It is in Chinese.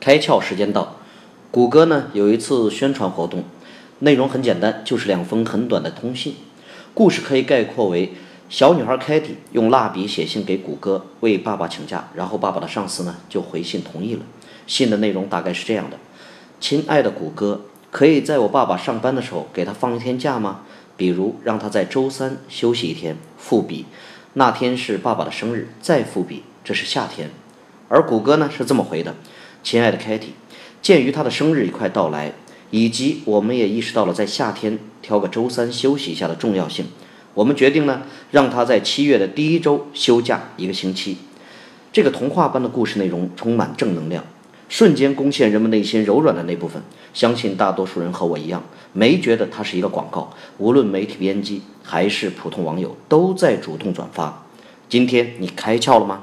开窍时间到，谷歌呢有一次宣传活动，内容很简单，就是两封很短的通信。故事可以概括为：小女孩凯蒂用蜡笔写信给谷歌，为爸爸请假，然后爸爸的上司呢就回信同意了。信的内容大概是这样的：亲爱的谷歌，可以在我爸爸上班的时候给他放一天假吗？比如让他在周三休息一天。复笔，那天是爸爸的生日。再复笔，这是夏天。而谷歌呢是这么回的。亲爱的 Kitty，鉴于他的生日已快到来，以及我们也意识到了在夏天挑个周三休息一下的重要性，我们决定呢，让他在七月的第一周休假一个星期。这个童话般的故事内容充满正能量，瞬间攻陷人们内心柔软的那部分。相信大多数人和我一样，没觉得它是一个广告。无论媒体编辑还是普通网友，都在主动转发。今天你开窍了吗？